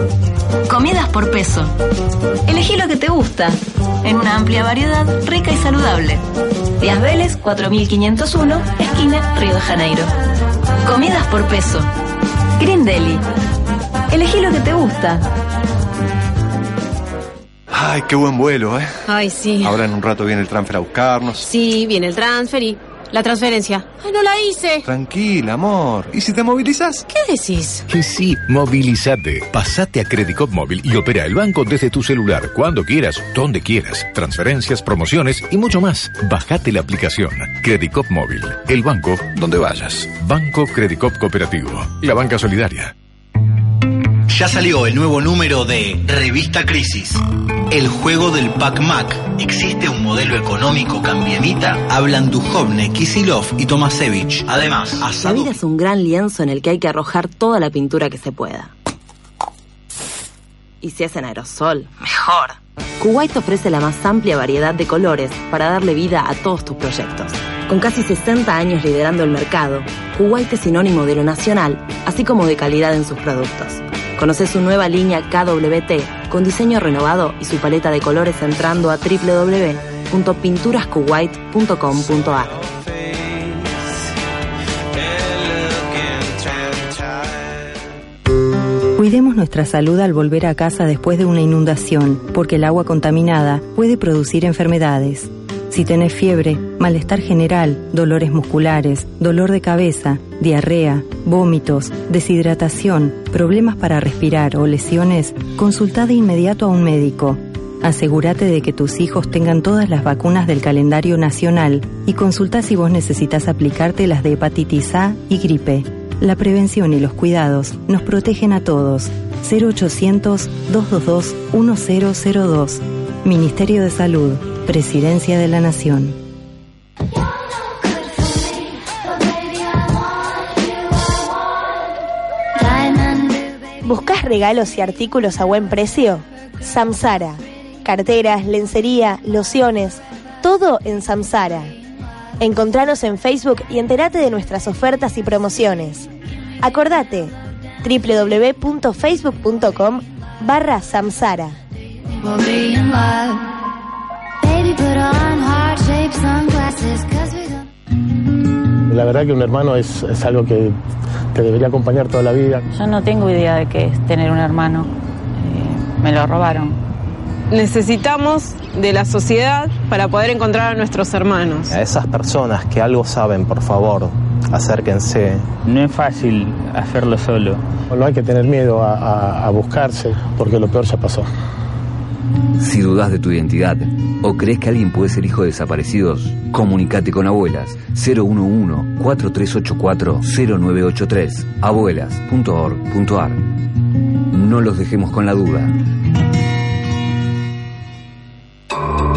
Comidas por peso. Elegí lo que te gusta. En una amplia variedad, rica y saludable. Díaz Vélez, 4501, esquina Río de Janeiro. Comidas por peso. Green Deli. Elegí lo que te gusta. Ay, qué buen vuelo, ¿eh? Ay, sí. Ahora en un rato viene el transfer a buscarnos. Sí, viene el transfer y la transferencia. Ay, no la hice. Tranquila, amor. ¿Y si te movilizas? ¿Qué decís? Que sí, movilízate. Pasate a Credicop Móvil y opera el banco desde tu celular, cuando quieras, donde quieras. Transferencias, promociones y mucho más. Bajate la aplicación. Credicop Móvil. El banco donde vayas. Banco Credicop Cooperativo. La banca solidaria. Ya salió el nuevo número de Revista Crisis. El juego del Pac-Mac. Existe un modelo económico cambianita. Hablan Duhovne, Kisilov y Tomasevich. Además, La asado vida es un gran lienzo en el que hay que arrojar toda la pintura que se pueda. Y si es en aerosol, mejor. Kuwait ofrece la más amplia variedad de colores para darle vida a todos tus proyectos. Con casi 60 años liderando el mercado, Kuwait es sinónimo de lo nacional, así como de calidad en sus productos. Conoce su nueva línea KWT con diseño renovado y su paleta de colores entrando a www.pinturaskuwait.com.ar. Cuidemos nuestra salud al volver a casa después de una inundación, porque el agua contaminada puede producir enfermedades. Si tenés fiebre, malestar general, dolores musculares, dolor de cabeza, diarrea, vómitos, deshidratación, problemas para respirar o lesiones, consulta de inmediato a un médico. Asegúrate de que tus hijos tengan todas las vacunas del calendario nacional y consulta si vos necesitas aplicarte las de hepatitis A y gripe. La prevención y los cuidados nos protegen a todos. 0800-222-1002. Ministerio de Salud. Presidencia de la Nación. ¿Buscas regalos y artículos a buen precio? Samsara. Carteras, lencería, lociones, todo en Samsara. Encontranos en Facebook y entérate de nuestras ofertas y promociones. Acordate, www.facebook.com barra Samsara. La verdad que un hermano es, es algo que te debería acompañar toda la vida. Yo no tengo idea de qué es tener un hermano. Eh, me lo robaron. Necesitamos de la sociedad para poder encontrar a nuestros hermanos. A esas personas que algo saben, por favor, acérquense. No es fácil hacerlo solo. No hay que tener miedo a, a- a buscarse porque lo peor ya pasó. Si dudas de tu identidad o crees que alguien puede ser hijo de desaparecidos, comunicate con Abuelas 011-4384-0983 abuelas.org.ar No los dejemos con la duda.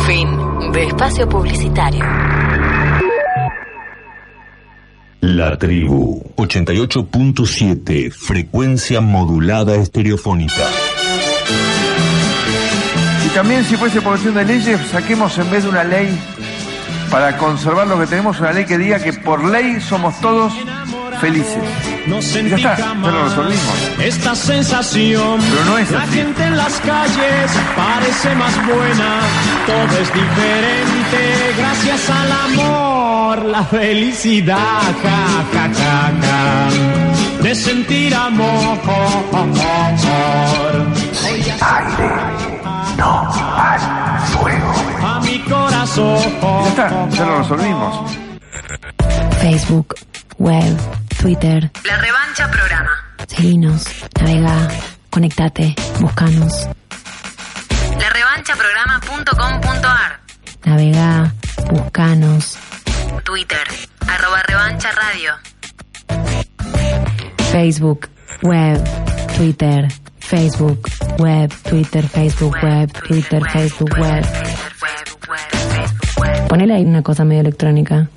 Fin de espacio publicitario. La tribu 88.7 frecuencia modulada estereofónica. Y también si fuese por cuestión de leyes, saquemos en vez de una ley para conservar lo que tenemos, una ley que diga que por ley somos todos felices. Y ya está, ya lo resolvimos. Esta sensación, Pero no es la gente en las calles parece más buena, todo es diferente gracias al amor, la felicidad, ja, ja, ja, ja, de sentir amor. Aire, no al fuego. A mi corazón. Ya está, ya lo resolvimos. Facebook, web, Twitter. La revancha programa. Seguinos, navega, conectate, buscanos. Larevanchaprograma.com.ar Navega, buscanos. Twitter, arroba revancha radio. Facebook, web, Twitter, Facebook, web, Twitter, Facebook, web, Twitter, Facebook, web. Ponele ahí una cosa medio electrónica.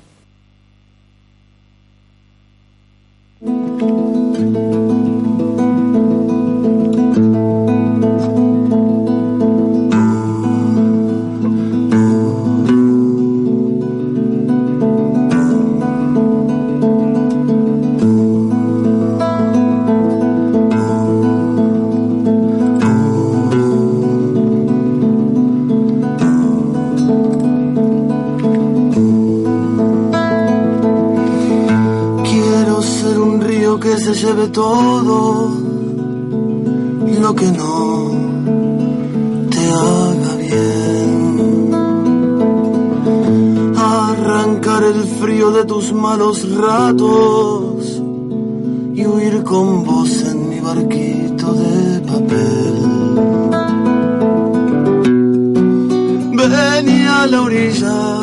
Lleve todo lo que no te haga bien. Arrancar el frío de tus malos ratos y huir con vos en mi barquito de papel. Ven a la orilla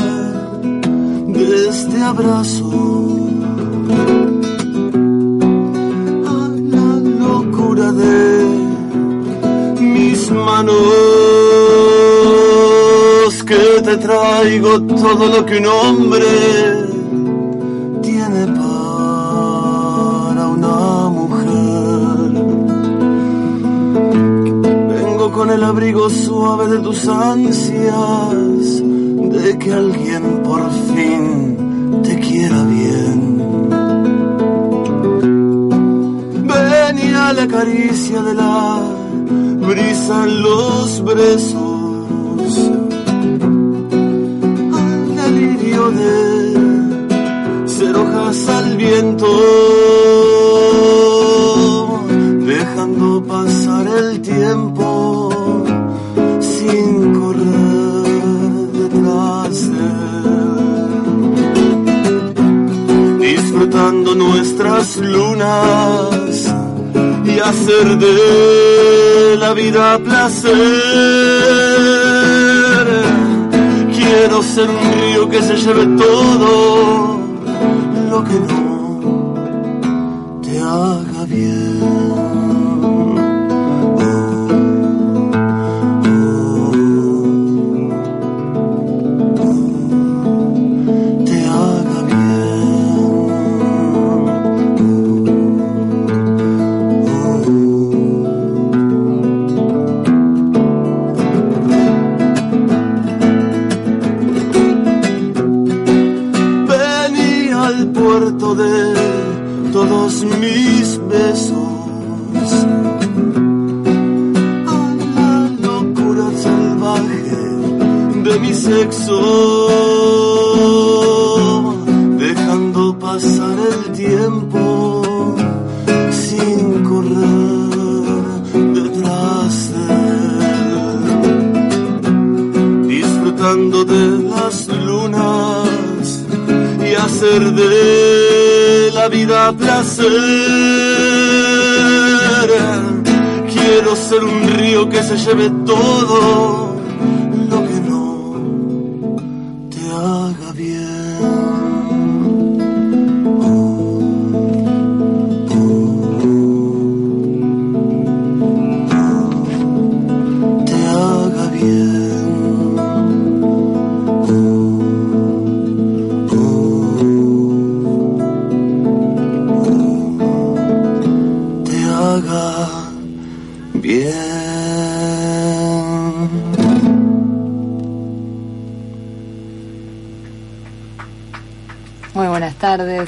de este abrazo. De mis manos que te traigo todo lo que un hombre tiene para una mujer. Vengo con el abrigo suave de tus ansias, de que alguien por fin la caricia de la brisa los brezos, al delirio de ser hojas al viento, dejando pasar el tiempo sin correr detrás de disfrutando nuestras lunas hacer de la vida placer. Quiero ser un río que se lleve todo lo que no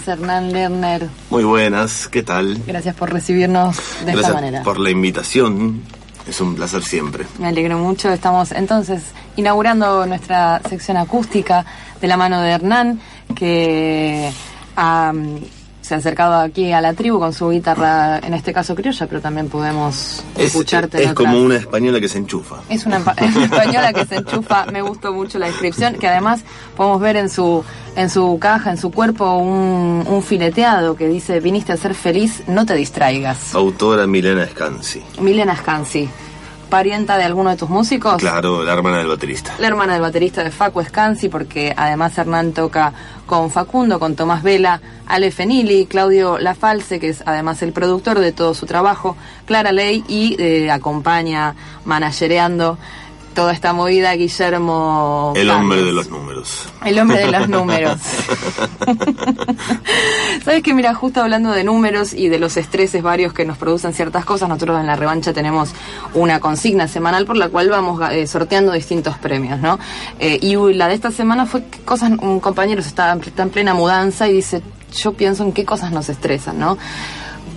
Hernán Lerner. Muy buenas, ¿qué tal? Gracias por recibirnos de esta Gracias manera. por la invitación. Es un placer siempre. Me alegro mucho. Estamos entonces inaugurando nuestra sección acústica de la mano de Hernán, que ha, mm, se ha acercado aquí a la tribu con su guitarra, en este caso criolla, pero también podemos Es, escucharte es otras. como una española que se enchufa. Es una, es una española que se enchufa, me gustó mucho la descripción, que además podemos ver en su, en su caja, en su cuerpo, un, un fileteado que dice, viniste a ser feliz, no te distraigas. Autora Milena Scansi. Milena Scansi, parienta de alguno de tus músicos. Claro, la hermana del baterista. La hermana del baterista de Facu Scansi, porque además Hernán toca con Facundo, con Tomás Vela, Ale Fenili, Claudio Lafalce, que es además el productor de todo su trabajo, Clara Ley y eh, acompaña, managereando toda esta movida Guillermo. El hombre de los números. El hombre de los números. Sabes que mira, justo hablando de números y de los estreses varios que nos producen ciertas cosas, nosotros en la revancha tenemos una consigna semanal por la cual vamos eh, sorteando distintos premios, ¿no? Eh, y la de esta semana fue qué cosas, un compañero está, está en plena mudanza y dice, yo pienso en qué cosas nos estresan, ¿no?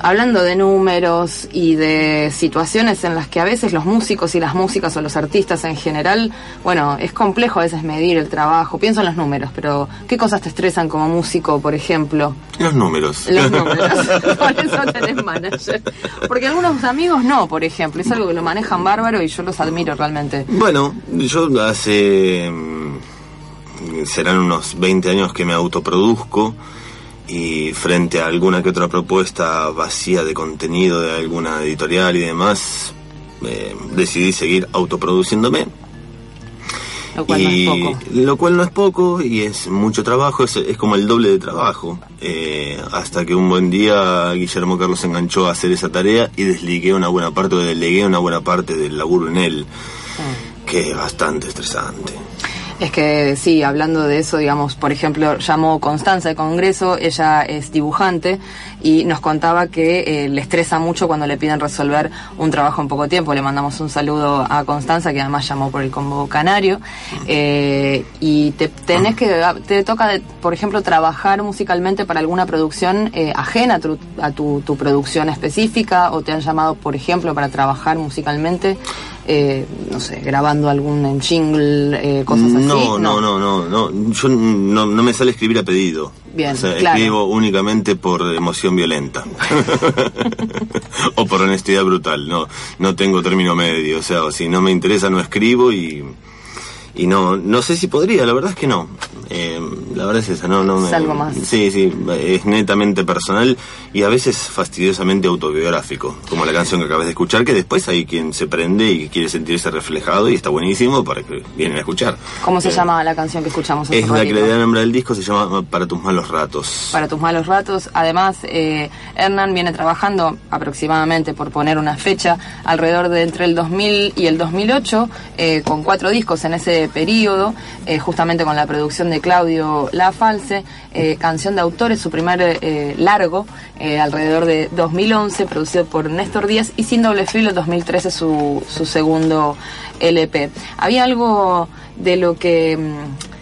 Hablando de números y de situaciones en las que a veces los músicos y las músicas o los artistas en general, bueno, es complejo a veces medir el trabajo. Pienso en los números, pero ¿qué cosas te estresan como músico, por ejemplo? Los números. Los números. por eso tenés manager. Porque algunos amigos no, por ejemplo. Es algo que lo manejan bárbaro y yo los admiro realmente. Bueno, yo hace... mm, serán unos 20 años que me autoproduzco y frente a alguna que otra propuesta vacía de contenido de alguna editorial y demás, eh, decidí seguir autoproduciéndome. Lo cual no y es poco. lo cual no es poco y es mucho trabajo, es, es como el doble de trabajo. Eh, hasta que un buen día Guillermo Carlos se enganchó a hacer esa tarea y desligué una buena parte, o delegué una buena parte del laburo en él, que es bastante estresante. Es que sí, hablando de eso, digamos, por ejemplo, llamó Constanza de Congreso, ella es dibujante y nos contaba que eh, le estresa mucho cuando le piden resolver un trabajo en poco tiempo. Le mandamos un saludo a Constanza, que además llamó por el combo canario. Eh, y te tenés que, te toca, por ejemplo, trabajar musicalmente para alguna producción eh, ajena a, tu, a tu producción específica o te han llamado, por ejemplo, para trabajar musicalmente. Eh, no sé, grabando algún jingle, eh, cosas así. No, no, no, no, no, yo no, no me sale escribir a pedido. Bien, o sea, claro. escribo únicamente por emoción violenta. o por honestidad brutal, no, no tengo término medio, o sea, si no me interesa no escribo y, y no, no sé si podría, la verdad es que no. Eh, la verdad es esa, no, no me- Es algo más. Sí, sí, es netamente personal y a veces fastidiosamente autobiográfico, como la canción que acabas de escuchar, que después hay quien se prende y quiere sentirse reflejado y está buenísimo para que vienen a escuchar. ¿Cómo se Eh, llama la canción que escuchamos es la que le da nombre al disco, se llama Para tus malos ratos. Para tus malos ratos. Además, eh, Hernán viene trabajando aproximadamente, por poner una fecha, alrededor de entre el 2000 y el 2008, eh, con cuatro discos en ese periodo, eh, justamente con la producción de Claudio La False, eh, canción de autores, su primer eh, largo, eh, alrededor de 2011, producido por Néstor Díaz, y Sin Doble Filo, 2013, su, su segundo LP. Había algo de lo que... mm,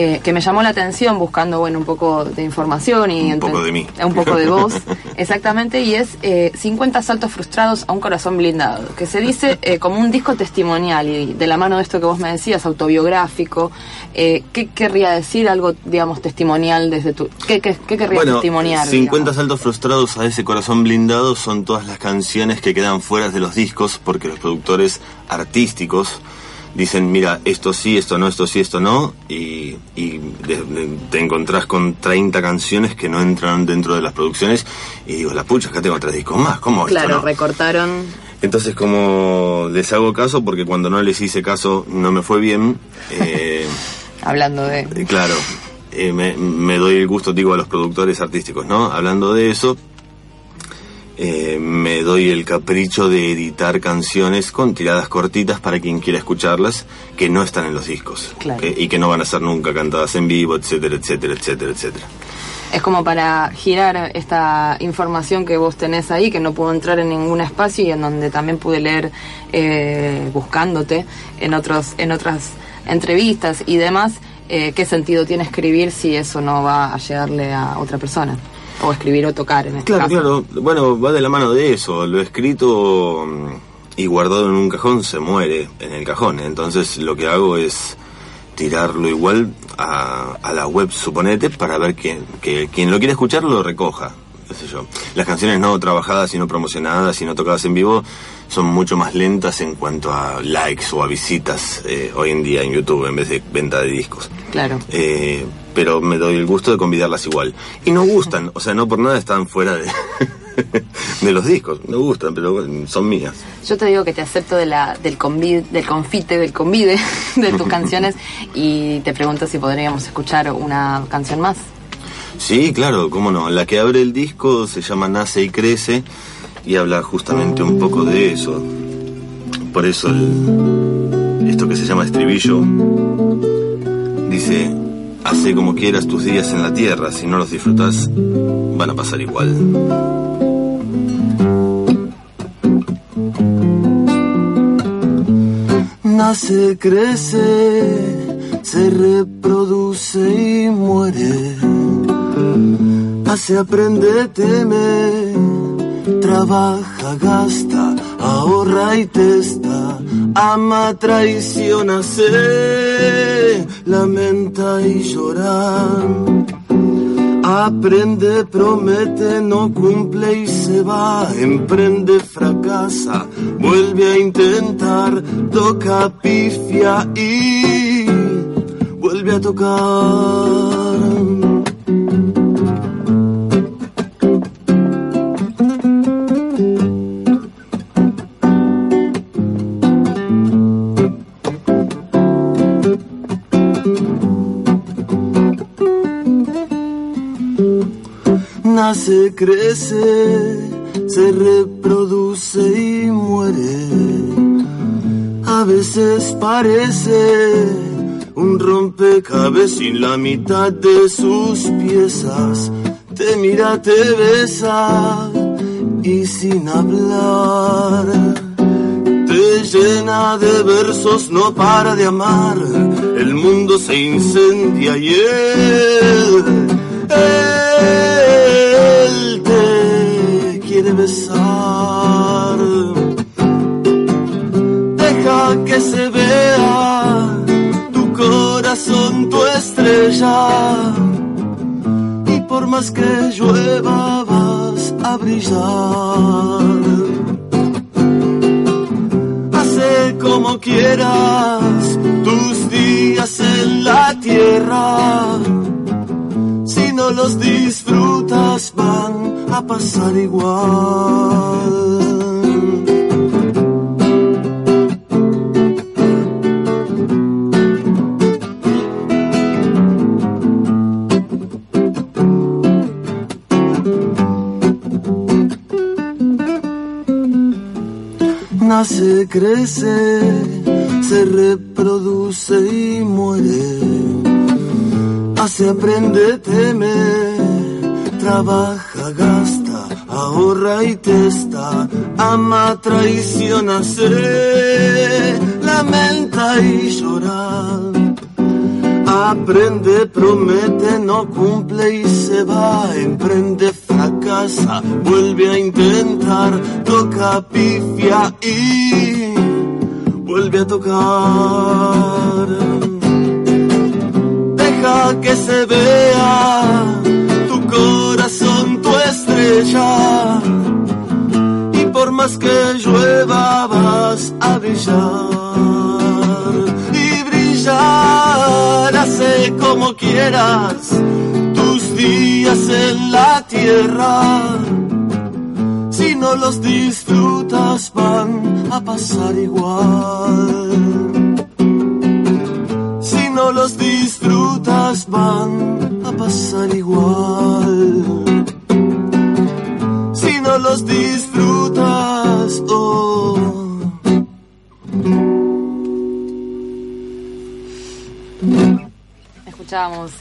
eh, que me llamó la atención buscando bueno un poco de información y Un poco de mí. un poco de vos exactamente y es eh, 50 saltos frustrados a un corazón blindado que se dice eh, como un disco testimonial y de la mano de esto que vos me decías autobiográfico eh, qué querría decir algo digamos testimonial desde tu qué, qué, qué querría Bueno, testimoniar 50 saltos frustrados a ese corazón blindado son todas las canciones que quedan fuera de los discos porque los productores artísticos dicen, mira, esto sí, esto no, esto sí, esto no, y, y de- de- te encontrás con 30 canciones que no entran dentro de las producciones y digo, la pucha, acá tengo tres discos más, ¿cómo esto claro no? recortaron Entonces, como les hago caso, porque cuando no les hice caso no me fue bien, eh, hablando de eh, Claro, eh, me, me doy el gusto, digo, a los productores artísticos, ¿no? Hablando de eso, eh, me doy el capricho de editar canciones con tiradas cortitas para quien quiera escucharlas, que no están en los discos, Claro. que- y que no van a ser nunca cantadas en vivo, etcétera, etcétera, etcétera, etcétera. Es como para girar esta información que vos tenés ahí, que no pudo entrar en ningún espacio y en donde también pude leer eh, buscándote en otros, en otras entrevistas y demás. eh, ¿Qué sentido tiene escribir si eso no va a llegarle a otra persona? O escribir o tocar en este Claro, caso. claro, bueno, va de la mano de eso, lo escrito mm, y guardado en un cajón se muere en el cajón, entonces lo que hago es tirarlo igual a, a la web, suponete, para ver que, que quien lo quiera escuchar lo recoja. Qué sé yo. Las canciones no trabajadas y no promocionadas y no tocadas en vivo son mucho más lentas en cuanto a likes o a visitas eh, hoy en día en YouTube en vez de venta de discos. Claro. Eh, pero me doy el gusto de convidarlas igual. Y no gustan, o sea, no por nada están fuera de, de los discos. No gustan, pero son mías. Yo te digo que te acepto de la, del, convide, del confite, del convide de tus canciones y te pregunto si podríamos escuchar una canción más. Sí, claro, cómo no. La que abre el disco se llama Nace y Crece y habla justamente un poco de eso. Por eso el- esto que se llama estribillo dice, hace como quieras tus días en la tierra, si no los disfrutas van a pasar igual. Nace, crece, se reproduce y muere. Hace, aprende, teme, Trabaja, gasta, ahorra y testa, ama, traiciona, se lamenta y llora. Aprende, promete, no cumple y se va, emprende, fracasa, vuelve a intentar, toca, pifia y vuelve a tocar. Nace, crece, se reproduce y muere. A veces parece un rompecabezas sin la mitad de sus piezas. Te mira, te besa y sin hablar. Te llena de versos, no para de amar. El mundo se incendia y él, Trabaja, gasta, ahorra y testa, ama, traiciona, se no los disfrutas van a pasar igual. Si no los disfrutas van a pasar igual. Si no los disfrutas,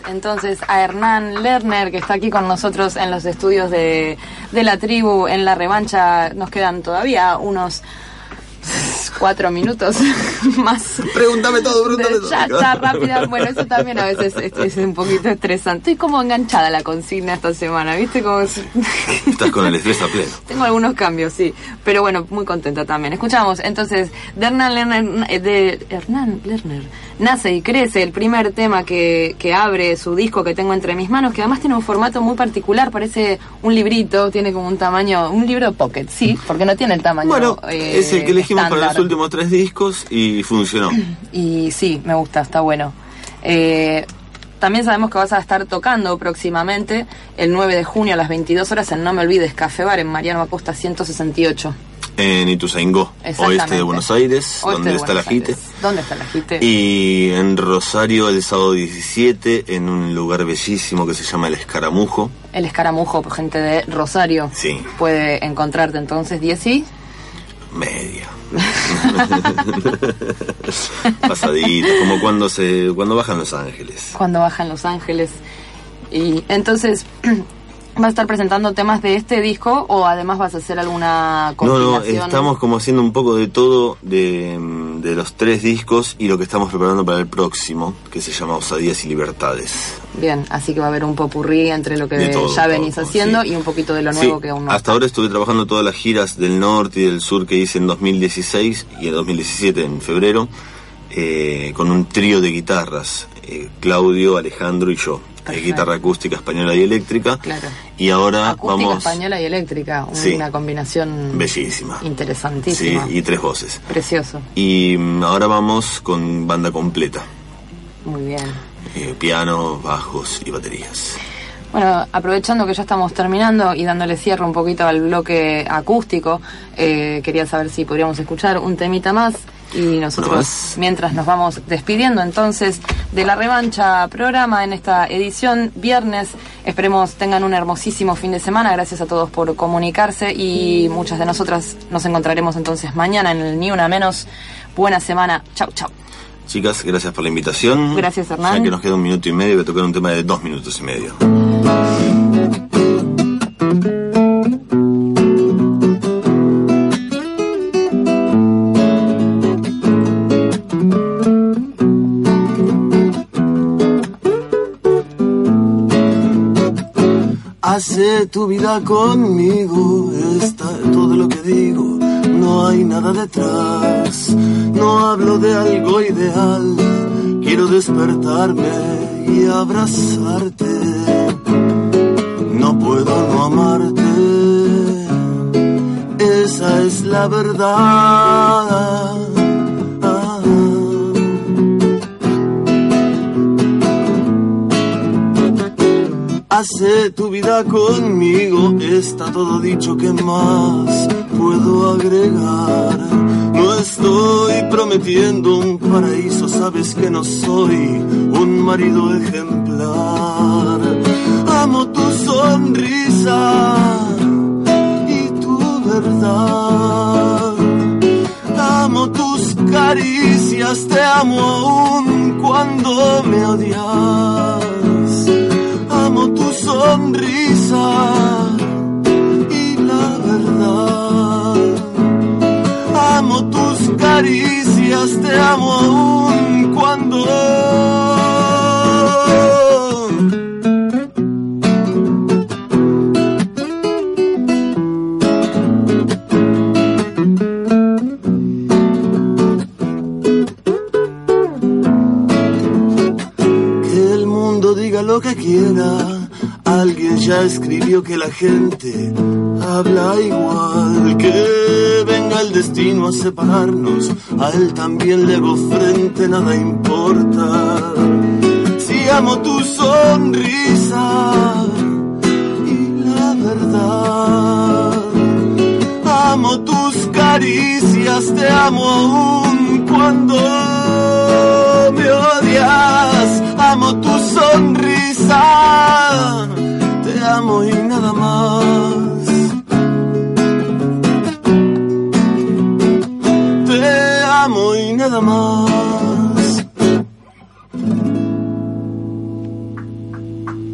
Entonces a Hernán Lerner, que está aquí con nosotros en los estudios de, de la tribu en la revancha. Nos quedan todavía unos cuatro minutos más. Pregúntame todo, pregúntame de todo. chata rápida. Bueno, eso también a veces es, es un poquito estresante. Estoy como enganchada a la consigna esta semana, ¿viste? Como Estás con el estrés a pleno. tengo algunos cambios, sí. Pero bueno, muy contenta también. Escuchamos entonces de Hernán Lerner, eh, de Hernán Lerner. Nace y crece el primer tema que, que abre su disco que tengo entre mis manos, que además tiene un formato muy particular, parece un librito, tiene como un tamaño, un libro pocket, sí, porque no tiene el tamaño. Bueno, eh, es el que elegimos para los últimos tres discos y funcionó. Y sí, me gusta, está bueno. Eh, también sabemos que vas a estar tocando próximamente el 9 de junio a las 22 horas en No Me Olvides Café Bar en Mariano Acosta 168. En Ituzaingó, oeste de Buenos Aires, Oeste donde de está la JITE. ¿Dónde está la JITE? Y en Rosario el sábado 17, en un lugar bellísimo que se llama El Escaramujo. El escaramujo, gente de Rosario. Sí, Puede encontrarte entonces 10 y media. Pasadita, como cuando se cuando bajan Los Ángeles. cuando bajan Los Ángeles. Y entonces, ¿Vas a estar presentando temas de este disco o además vas a hacer alguna No, no, compilación? estamos como haciendo un poco de todo de, mm, de los tres discos y lo que estamos preparando para el próximo, que se llama Osadías y Libertades. Bien, así que va a haber un popurrí entre lo que todo, ya todo, venís haciendo y un poquito de lo Sí, nuevo que aún no. hasta ahora estuve trabajando todas las giras del norte y del sur que hice en 2016 y en 2017, en febrero, eh, con un trío de guitarras, eh, Claudio, Alejandro y yo. Eh, Perfecto. guitarra acústica española y eléctrica. Claro. Y ahora Acústica vamos... española y eléctrica, una Sí. combinación Bellísima. Sí, interesantísima. y tres voces. Precioso, Y mm, ahora vamos con banda completa. muy bien. eh, piano, bajos y baterías. Bueno, aprovechando que ya estamos terminando y dándole cierre un poquito al bloque acústico, eh, quería saber si podríamos escuchar un temita más y nosotros, más. mientras nos vamos despidiendo entonces de la revancha programa en esta edición viernes, esperemos tengan un hermosísimo fin de semana, gracias a todos por comunicarse y muchas de nosotras nos encontraremos entonces mañana en el Ni Una Menos. Buena semana, chau chau. Chicas, gracias por la invitación. Gracias, Hernán. Ya que nos queda un minuto y medio, voy a tocar un tema de dos minutos y medio. Hace tu vida conmigo, está todo lo que digo, no hay nada detrás, no hablo de algo ideal, quiero despertarme y abrazarte, no puedo no amarte, esa es la verdad. Hace tu vida conmigo, está todo dicho, ¿qué más puedo agregar? No estoy prometiendo un paraíso, sabes que no soy un marido ejemplar. Amo tu sonrisa y tu verdad. Amo tus caricias, te amo aún cuando me odias tu sonrisa y la verdad. Amo tus caricias, te amo aún cuando... Que quiera. Escribió que la gente habla igual. Que venga el destino a separarnos. A él también le hago frente, nada importa. Si amo tu sonrisa y la verdad. Amo tus caricias, te amo aún cuando me odias. Amo tu sonrisa, te amo y nada más. Te amo y nada más.